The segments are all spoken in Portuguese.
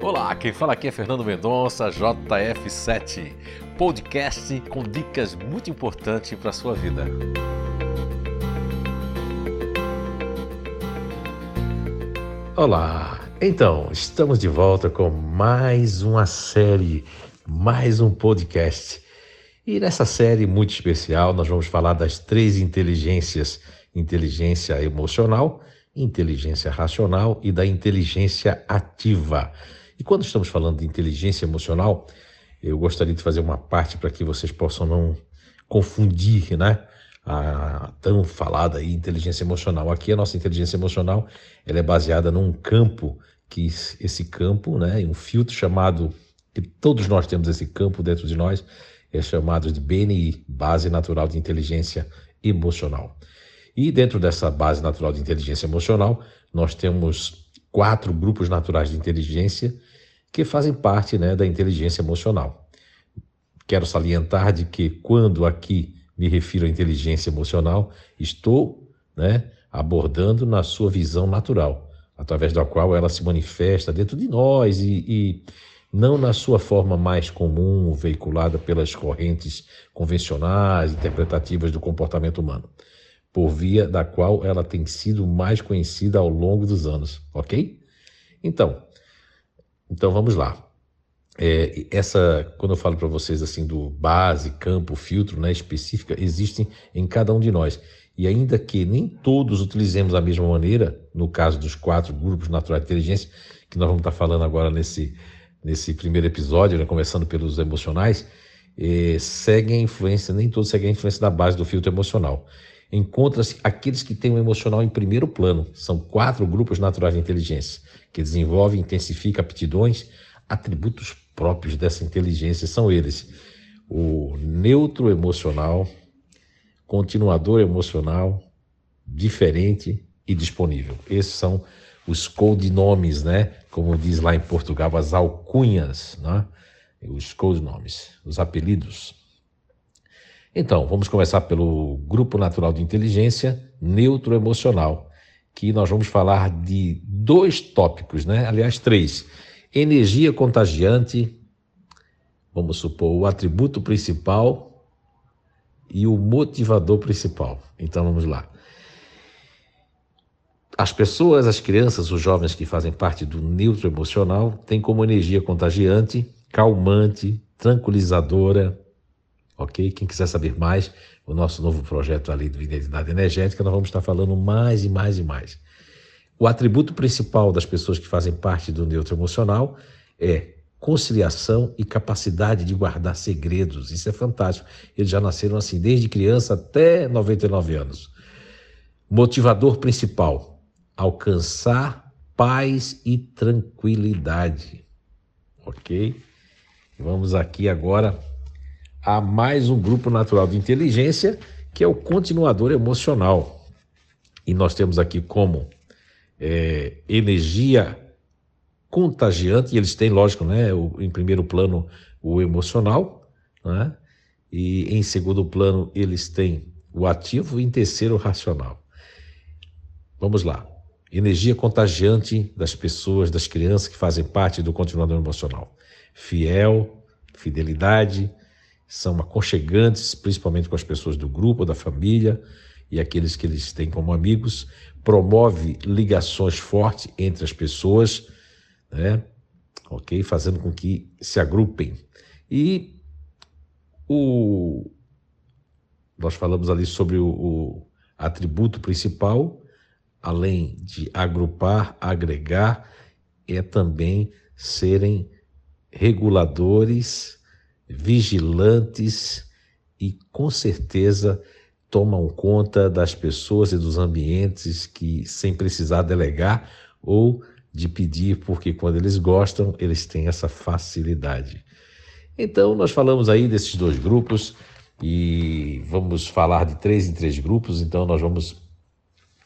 Olá, quem fala aqui é Fernando Mendonça, JF7, podcast com dicas muito importantes para a sua vida. Olá, então estamos de volta com mais uma série, mais um podcast. E nessa série muito especial, nós vamos falar das três inteligências: inteligência emocional, inteligência racional e da inteligência ativa. E quando estamos falando de inteligência emocional, eu gostaria de fazer uma parte para que vocês possam não confundir, né? A tão falada aí inteligência emocional. Aqui a nossa inteligência emocional, ela é baseada num campo que esse campo, né, um filtro chamado que todos nós temos esse campo dentro de nós, é chamado de BNI, Base Natural de Inteligência Emocional. E dentro dessa base natural de inteligência emocional, nós temos quatro grupos naturais de inteligência que fazem parte né, da inteligência emocional. Quero salientar de que quando aqui me refiro à inteligência emocional, estou né, abordando na sua visão natural, através da qual ela se manifesta dentro de nós e, e não na sua forma mais comum, veiculada pelas correntes convencionais, interpretativas do comportamento humano, por via da qual ela tem sido mais conhecida ao longo dos anos, ok? Então, então vamos lá. É, essa, quando eu falo para vocês assim do base, campo, filtro, né, específica, existem em cada um de nós. E ainda que nem todos utilizemos a mesma maneira, no caso dos quatro grupos naturais de inteligência, que nós vamos estar falando agora nesse, nesse primeiro episódio, né, começando pelos emocionais, é, seguem a influência, nem todos seguem a influência da base do filtro emocional. Encontra-se aqueles que têm o emocional em primeiro plano. São quatro grupos naturais de inteligência que desenvolve e intensifica aptidões, atributos próprios dessa inteligência são eles: o neutro emocional, continuador emocional, diferente e disponível. Esses são os codinomes, né? Como diz lá em Portugal, as alcunhas, né? Os codinomes, os apelidos. Então, vamos começar pelo grupo natural de inteligência neutro emocional que nós vamos falar de dois tópicos, né? Aliás, três: energia contagiante, vamos supor, o atributo principal e o motivador principal. Então vamos lá. As pessoas, as crianças, os jovens que fazem parte do neutro emocional têm como energia contagiante, calmante, tranquilizadora, ok? Quem quiser saber mais, o nosso novo projeto ali de identidade energética, nós vamos estar falando mais e mais e mais. O atributo principal das pessoas que fazem parte do neutro emocional é conciliação e capacidade de guardar segredos. Isso é fantástico. Eles já nasceram assim, desde criança até 99 anos. Motivador principal: alcançar paz e tranquilidade. Ok? Vamos aqui agora a mais um grupo natural de inteligência, que é o continuador emocional. E nós temos aqui como é, energia contagiante, e eles têm, lógico, né, o, em primeiro plano o emocional, né, e em segundo plano eles têm o ativo e em terceiro o racional. Vamos lá. Energia contagiante das pessoas, das crianças que fazem parte do continuador emocional. Fiel, fidelidade, são aconchegantes, principalmente com as pessoas do grupo, da família e aqueles que eles têm como amigos, promove ligações fortes entre as pessoas, né? ok? Fazendo com que se agrupem. E o, nós falamos ali sobre o, o atributo principal, além de agrupar, agregar, é também serem reguladores vigilantes e, com certeza, tomam conta das pessoas e dos ambientes que, sem precisar delegar ou de pedir, porque quando eles gostam, eles têm essa facilidade. Então, nós falamos aí desses dois grupos e vamos falar de três em três grupos. Então, nós vamos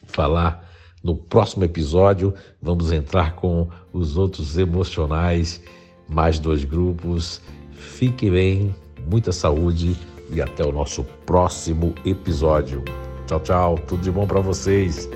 falar no próximo episódio, vamos entrar com os outros emocionais, mais dois grupos Fique bem, muita saúde e até o nosso próximo episódio. Tchau, tchau. Tudo de bom para vocês.